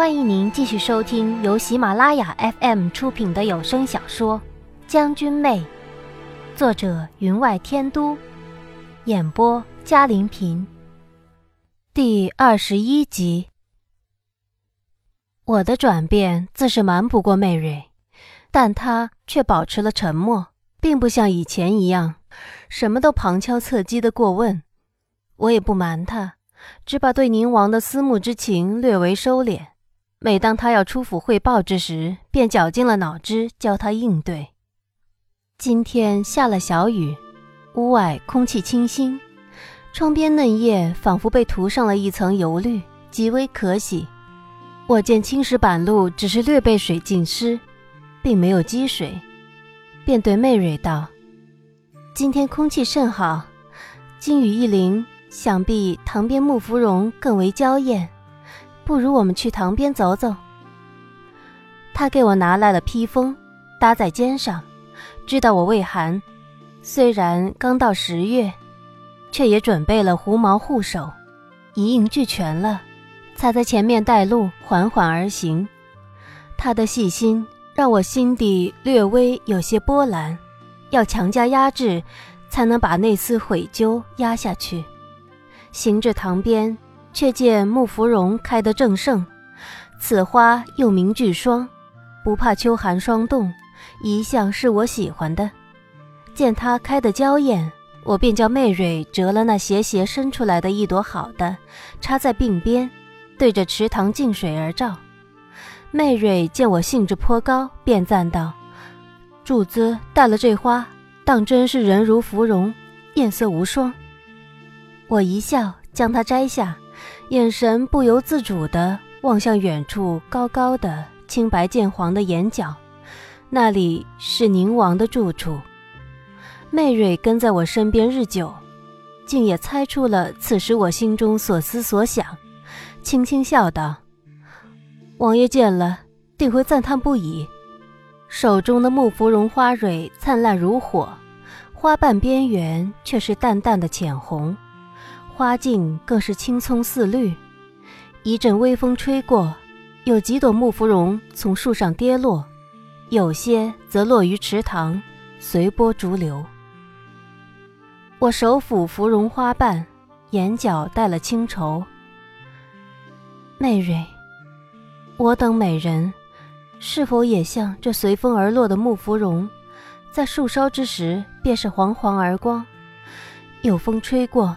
欢迎您继续收听由喜马拉雅 FM 出品的有声小说《将军妹》，作者云外天都，演播嘉玲平。第二十一集。我的转变自是瞒不过媚蕊，但她却保持了沉默，并不像以前一样，什么都旁敲侧击的过问。我也不瞒她，只把对宁王的思慕之情略为收敛。每当他要出府汇报之时，便绞尽了脑汁教他应对。今天下了小雨，屋外空气清新，窗边嫩叶仿佛被涂上了一层油绿，极为可喜。我见青石板路只是略被水浸湿，并没有积水，便对媚蕊道：“今天空气甚好，金雨一淋，想必塘边木芙蓉更为娇艳。”不如我们去塘边走走。他给我拿来了披风，搭在肩上，知道我畏寒。虽然刚到十月，却也准备了狐毛护手，一应俱全了，才在前面带路，缓缓而行。他的细心让我心底略微有些波澜，要强加压制，才能把那丝悔疚压下去。行至塘边。却见木芙蓉开得正盛，此花又名巨霜，不怕秋寒霜冻，一向是我喜欢的。见它开得娇艳，我便叫媚蕊折了那斜斜伸出来的一朵好的，插在鬓边，对着池塘静水而照。媚蕊见我兴致颇高，便赞道：“主子带了这花，当真是人如芙蓉，艳色无双。”我一笑，将它摘下。眼神不由自主地望向远处高高的青白渐黄的眼角，那里是宁王的住处。媚蕊跟在我身边日久，竟也猜出了此时我心中所思所想，轻轻笑道：“王爷见了，定会赞叹不已。”手中的木芙蓉花蕊灿烂如火，花瓣边缘却是淡淡的浅红。花径更是青葱似绿，一阵微风吹过，有几朵木芙蓉从树上跌落，有些则落于池塘，随波逐流。我手抚芙蓉花瓣，眼角带了清愁。媚蕊，我等美人，是否也像这随风而落的木芙蓉，在树梢之时便是黄黄而光，有风吹过。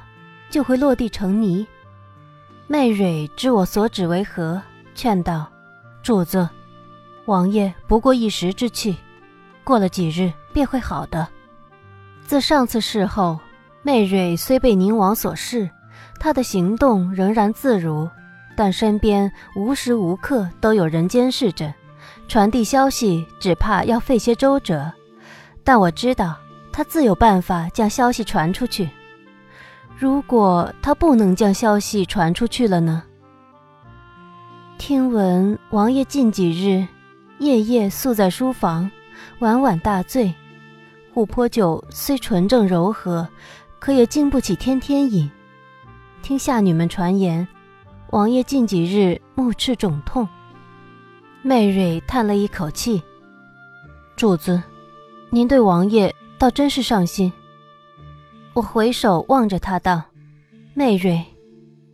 就会落地成泥。媚蕊知我所指为何，劝道：“主子，王爷不过一时之气，过了几日便会好的。”自上次事后，媚蕊虽被宁王所弑，她的行动仍然自如，但身边无时无刻都有人监视着，传递消息只怕要费些周折。但我知道，她自有办法将消息传出去。如果他不能将消息传出去了呢？听闻王爷近几日夜夜宿在书房，晚晚大醉。琥珀酒虽纯正柔和，可也经不起天天饮。听下女们传言，王爷近几日目赤肿痛。媚蕊叹了一口气：“主子，您对王爷倒真是上心。”我回首望着他道：“媚蕊，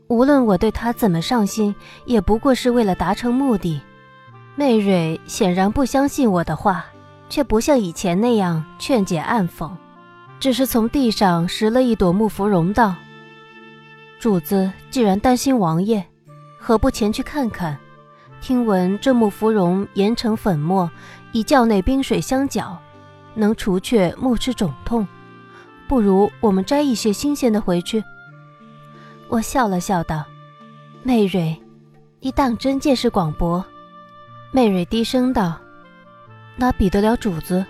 无论我对他怎么上心，也不过是为了达成目的。”媚蕊显然不相信我的话，却不像以前那样劝解暗讽，只是从地上拾了一朵木芙蓉道：“主子既然担心王爷，何不前去看看？听闻这木芙蓉研成粉末，以窖内冰水相搅，能除却目赤肿痛。”不如我们摘一些新鲜的回去。我笑了笑道：“媚蕊，你当真见识广博。”媚蕊低声道：“哪比得了主子？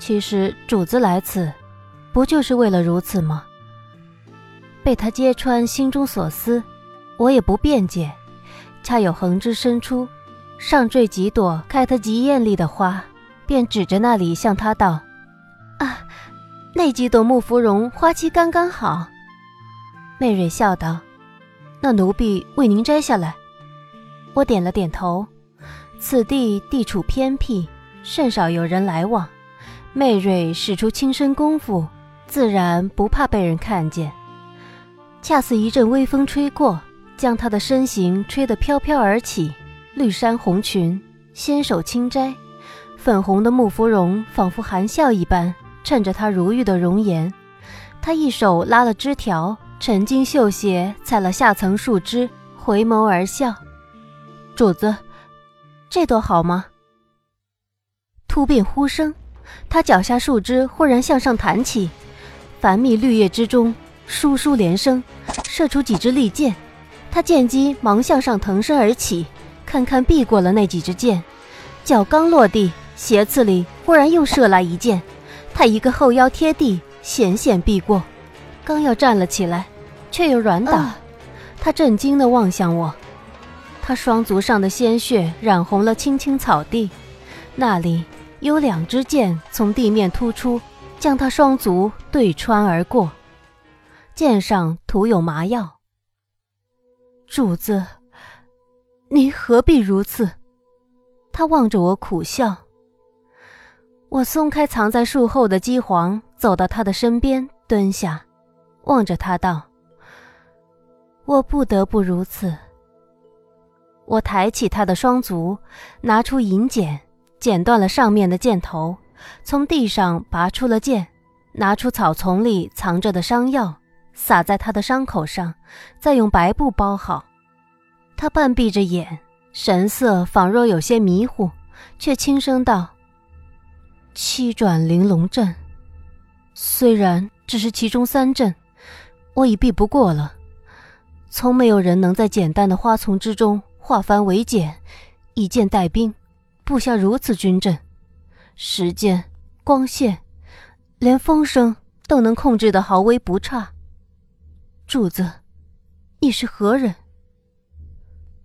其实主子来此，不就是为了如此吗？”被他揭穿心中所思，我也不辩解，恰有横枝伸出，上缀几朵开得极艳丽的花，便指着那里向他道：“啊！”那几朵木芙蓉花期刚刚好，媚蕊笑道：“那奴婢为您摘下来。”我点了点头。此地地处偏僻，甚少有人来往。媚瑞使出轻身功夫，自然不怕被人看见。恰似一阵微风吹过，将她的身形吹得飘飘而起。绿衫红裙，纤手轻摘，粉红的木芙蓉仿佛含笑一般，衬着她如玉的容颜。他一手拉了枝条，沉金绣鞋踩了下层树枝，回眸而笑：“主子。”这朵好吗？突变呼声，他脚下树枝忽然向上弹起，繁密绿叶之中，疏疏连声，射出几支利箭。他见机忙向上腾身而起，堪堪避过了那几支箭。脚刚落地，斜刺里忽然又射来一箭，他一个后腰贴地，险险避过。刚要站了起来，却又软倒。他震惊地望向我。他双足上的鲜血染红了青青草地，那里有两支箭从地面突出，将他双足对穿而过。箭上涂有麻药。主子，你何必如此？他望着我苦笑。我松开藏在树后的鸡黄，走到他的身边，蹲下，望着他道：“我不得不如此。”我抬起他的双足，拿出银剪，剪断了上面的箭头，从地上拔出了剑，拿出草丛里藏着的伤药，撒在他的伤口上，再用白布包好。他半闭着眼，神色仿若有些迷糊，却轻声道：“七转玲珑阵，虽然只是其中三阵，我已避不过了。从没有人能在简单的花丛之中。”化繁为简，以剑带兵，布下如此军阵，时间、光线，连风声都能控制得毫微不差。主子，你是何人？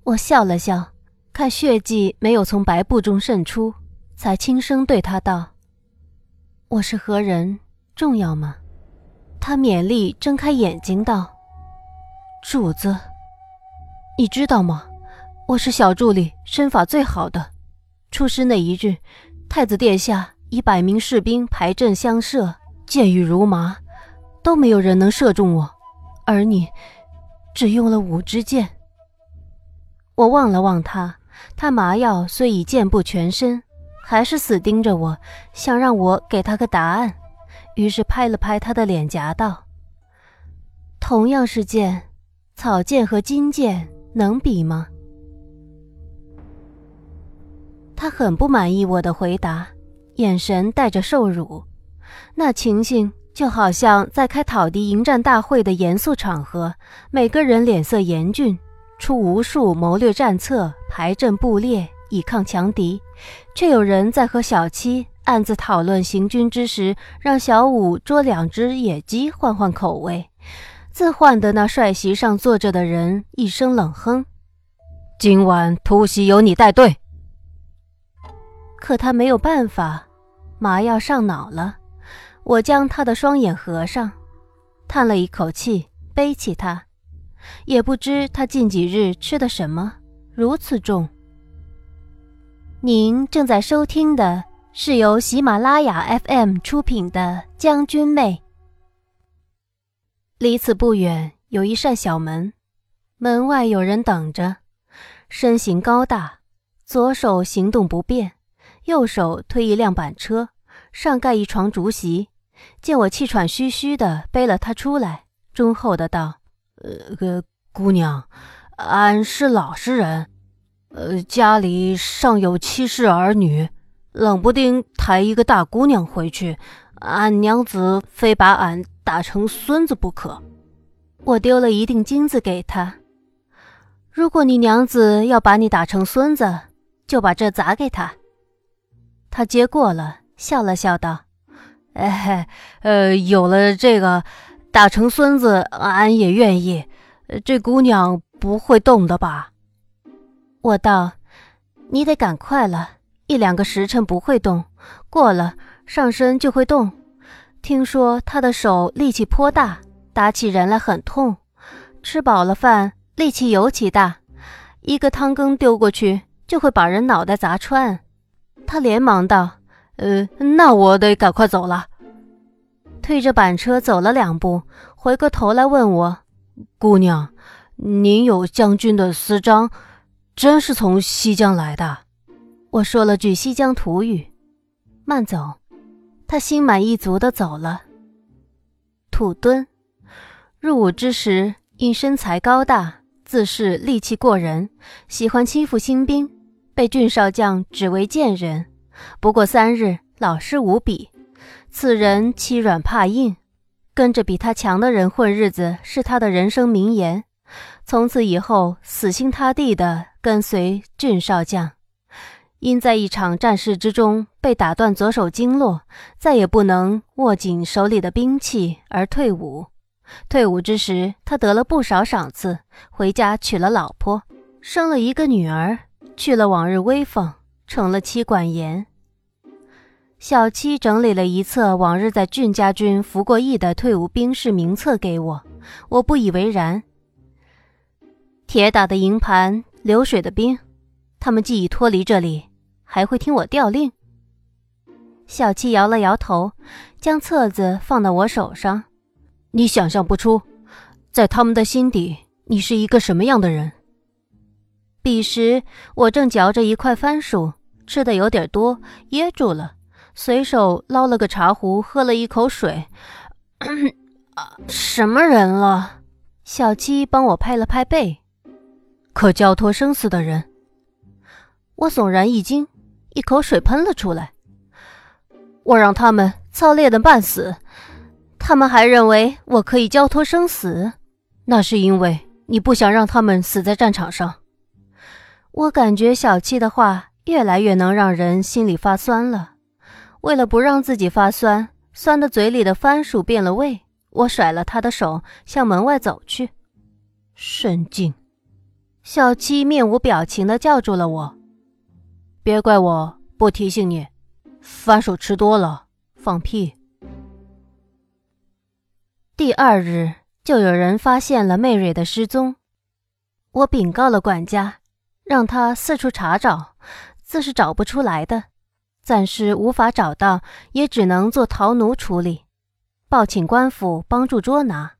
我笑了笑，看血迹没有从白布中渗出，才轻声对他道：“我是何人，重要吗？”他勉力睁开眼睛道：“主子，你知道吗？”我是小助理，身法最好的。出师那一日，太子殿下以百名士兵排阵相射，箭雨如麻，都没有人能射中我，而你只用了五支箭。我望了望他，他麻药虽已箭不全身，还是死盯着我，想让我给他个答案。于是拍了拍他的脸颊，道：“同样是剑，草剑和金剑能比吗？”他很不满意我的回答，眼神带着受辱，那情形就好像在开讨敌迎战大会的严肃场合，每个人脸色严峻，出无数谋略战策，排阵布列，以抗强敌，却有人在和小七暗自讨论行军之时，让小五捉两只野鸡换换口味，自换的那帅席上坐着的人一声冷哼：“今晚突袭由你带队。”可他没有办法，麻药上脑了。我将他的双眼合上，叹了一口气，背起他。也不知他近几日吃的什么，如此重。您正在收听的是由喜马拉雅 FM 出品的《将军妹》。离此不远有一扇小门，门外有人等着，身形高大，左手行动不便。右手推一辆板车，上盖一床竹席。见我气喘吁吁的，背了他出来，忠厚的道：“呃，姑娘，俺是老实人，呃，家里尚有妻室儿女，冷不丁抬一个大姑娘回去，俺娘子非把俺打成孙子不可。我丢了一锭金子给他，如果你娘子要把你打成孙子，就把这砸给他。”他接过了，笑了笑道：“哎，呃，有了这个，打成孙子，俺也愿意。这姑娘不会动的吧？”我道：“你得赶快了，一两个时辰不会动，过了上身就会动。听说他的手力气颇大，打起人来很痛。吃饱了饭，力气尤其大。一个汤羹丢过去就会把人脑袋砸穿。他连忙道：“呃，那我得赶快走了。”推着板车走了两步，回过头来问我：“姑娘，您有将军的私章，真是从西江来的？”我说了句西江土语：“慢走。”他心满意足地走了。土墩入伍之时，因身材高大，自恃力气过人，喜欢欺负新兵，被郡少将指为贱人。不过三日，老实无比。此人欺软怕硬，跟着比他强的人混日子是他的人生名言。从此以后，死心塌地地跟随俊少将。因在一场战事之中被打断左手经络，再也不能握紧手里的兵器而退伍。退伍之时，他得了不少赏赐，回家娶了老婆，生了一个女儿，去了往日威风，成了妻管严。小七整理了一册往日在俊家军服过役的退伍兵士名册给我，我不以为然。铁打的营盘，流水的兵。他们既已脱离这里，还会听我调令？小七摇了摇头，将册子放到我手上。你想象不出，在他们的心底，你是一个什么样的人。彼时我正嚼着一块番薯，吃的有点多，噎住了，随手捞了个茶壶，喝了一口水。什么人了？小七帮我拍了拍背，可交托生死的人。我悚然一惊，一口水喷了出来。我让他们操练的半死，他们还认为我可以交托生死，那是因为你不想让他们死在战场上。我感觉小七的话越来越能让人心里发酸了。为了不让自己发酸，酸的嘴里的番薯变了味，我甩了他的手，向门外走去。神经！小七面无表情地叫住了我。别怪我不提醒你，番薯吃多了放屁。第二日就有人发现了妹蕊的失踪，我禀告了管家，让他四处查找，自是找不出来的。暂时无法找到，也只能做逃奴处理，报请官府帮助捉拿。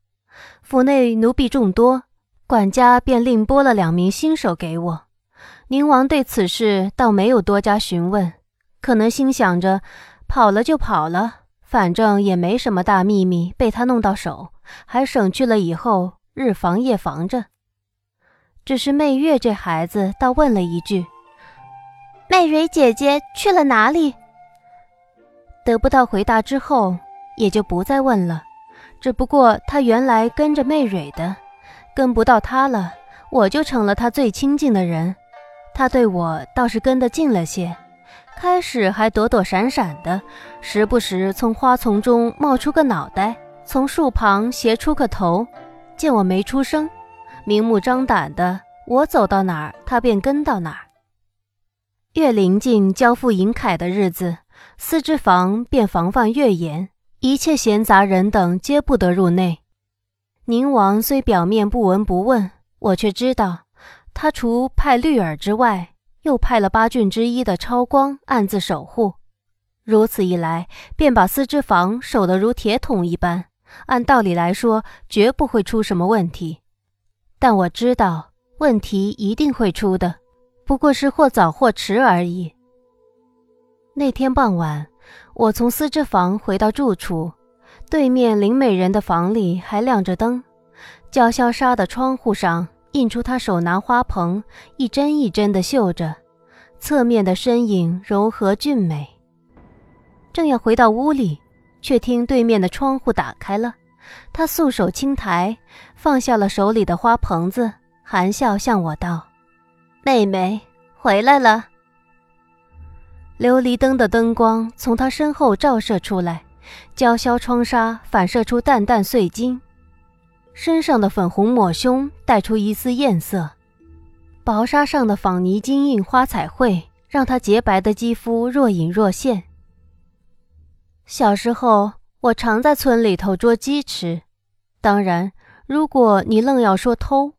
府内奴婢众多，管家便另拨了两名新手给我。宁王对此事倒没有多加询问，可能心想着跑了就跑了，反正也没什么大秘密被他弄到手，还省去了以后日防夜防着。只是媚月这孩子倒问了一句：“媚蕊姐姐去了哪里？”得不到回答之后，也就不再问了。只不过他原来跟着媚蕊的，跟不到他了，我就成了他最亲近的人。他对我倒是跟得近了些，开始还躲躲闪闪的，时不时从花丛中冒出个脑袋，从树旁斜出个头，见我没出声，明目张胆的，我走到哪儿，他便跟到哪儿。越临近交付银铠的日子，司之房便防范越严，一切闲杂人等皆不得入内。宁王虽表面不闻不问，我却知道。他除派绿儿之外，又派了八郡之一的超光暗自守护。如此一来，便把司之房守得如铁桶一般。按道理来说，绝不会出什么问题。但我知道问题一定会出的，不过是或早或迟而已。那天傍晚，我从司之房回到住处，对面林美人的房里还亮着灯，叫嚣纱的窗户上。印出她手拿花盆，一针一针地绣着，侧面的身影柔和俊美。正要回到屋里，却听对面的窗户打开了，他素手轻抬，放下了手里的花盆子，含笑向我道：“妹妹回来了。”琉璃灯的灯光从他身后照射出来，娇绡窗纱反射出淡淡碎金。身上的粉红抹胸带出一丝艳色，薄纱上的仿泥金印花彩绘让她洁白的肌肤若隐若现。小时候，我常在村里头捉鸡吃，当然，如果你愣要说偷，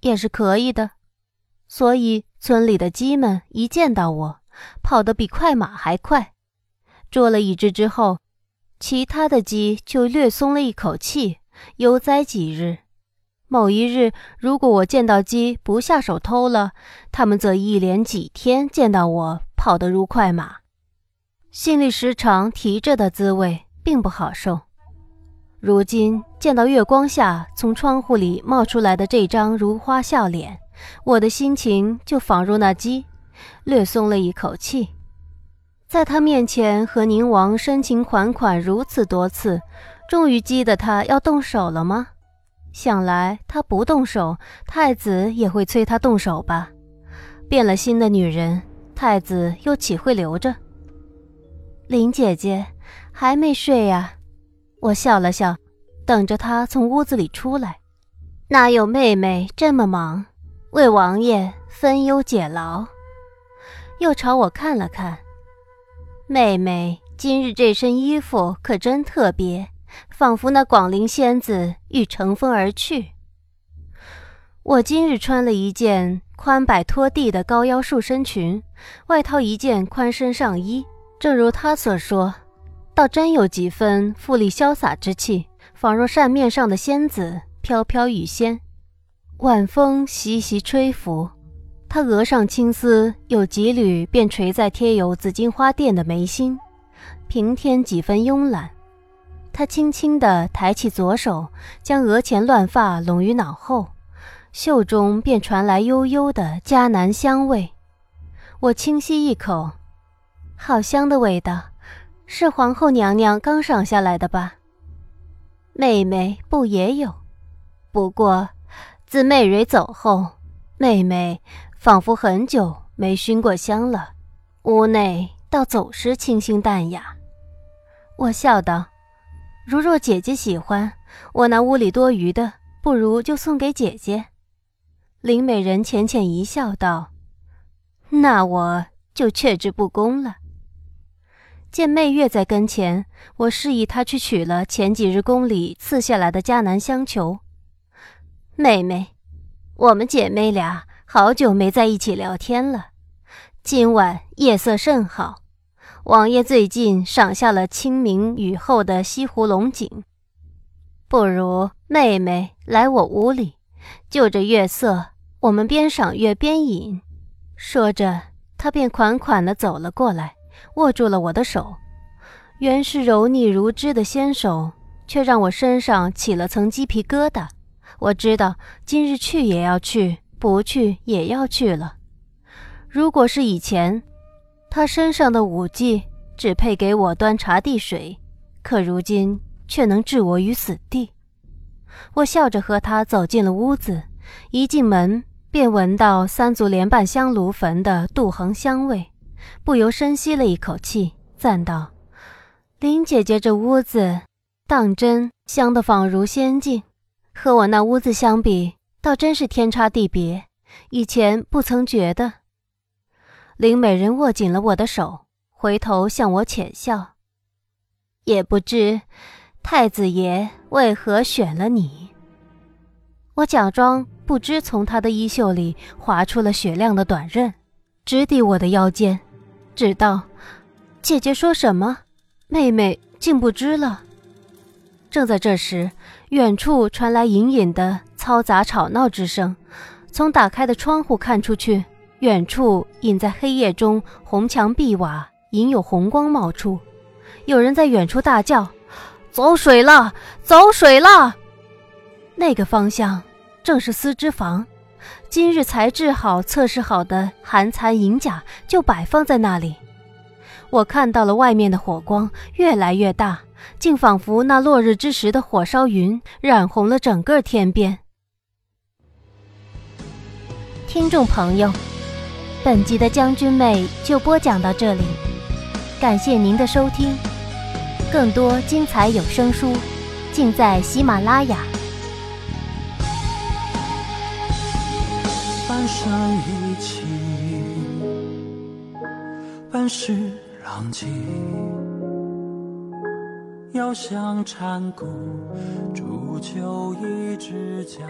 也是可以的。所以村里的鸡们一见到我，跑得比快马还快。捉了一只之后，其他的鸡就略松了一口气，悠哉几日。某一日，如果我见到鸡不下手偷了，他们则一连几天见到我跑得如快马，心里时常提着的滋味并不好受。如今见到月光下从窗户里冒出来的这张如花笑脸，我的心情就仿若那鸡，略松了一口气。在他面前和宁王深情款款如此多次，终于激得他要动手了吗？想来他不动手，太子也会催他动手吧。变了心的女人，太子又岂会留着？林姐姐还没睡呀？我笑了笑，等着她从屋子里出来。哪有妹妹这么忙，为王爷分忧解劳？又朝我看了看。妹妹今日这身衣服可真特别。仿佛那广陵仙子欲乘风而去。我今日穿了一件宽摆拖地的高腰束身裙，外套一件宽身上衣，正如他所说，倒真有几分富丽潇洒之气，仿若扇面上的仙子飘飘欲仙。晚风习习吹拂，她额上青丝有几缕便垂在贴有紫荆花钿的眉心，平添几分慵懒。他轻轻地抬起左手，将额前乱发拢于脑后，袖中便传来悠悠的迦南香味。我轻吸一口，好香的味道，是皇后娘娘刚赏下来的吧？妹妹不也有？不过自媚蕊走后，妹妹仿佛很久没熏过香了，屋内倒总是清新淡雅。我笑道。如若姐姐喜欢，我那屋里多余的，不如就送给姐姐。林美人浅浅一笑，道：“那我就却之不恭了。”见媚月在跟前，我示意她去取了前几日宫里赐下来的迦南香球。妹妹，我们姐妹俩好久没在一起聊天了，今晚夜色甚好。王爷最近赏下了清明雨后的西湖龙井，不如妹妹来我屋里，就着月色，我们边赏月边饮。说着，他便款款地走了过来，握住了我的手。原是柔腻如脂的纤手，却让我身上起了层鸡皮疙瘩。我知道今日去也要去，不去也要去了。如果是以前。他身上的武技只配给我端茶递水，可如今却能置我于死地。我笑着和他走进了屋子，一进门便闻到三足莲瓣香炉焚的杜衡香味，不由深吸了一口气，赞道：“林姐姐这屋子当真香得仿如仙境，和我那屋子相比，倒真是天差地别。以前不曾觉得。”林美人握紧了我的手，回头向我浅笑。也不知太子爷为何选了你。我假装不知，从他的衣袖里划出了雪亮的短刃，直抵我的腰间，只道：“姐姐说什么？妹妹竟不知了。”正在这时，远处传来隐隐的嘈杂吵闹之声，从打开的窗户看出去。远处隐在黑夜中，红墙碧瓦隐有红光冒出，有人在远处大叫：“走水了，走水了！”那个方向正是丝织房，今日才制好、测试好的寒蚕银甲就摆放在那里。我看到了外面的火光越来越大，竟仿佛那落日之时的火烧云，染红了整个天边。听众朋友。本集的将军妹就播讲到这里，感谢您的收听，更多精彩有声书尽在喜马拉雅。半生一起，半世浪迹，遥想禅谷，煮酒一支江。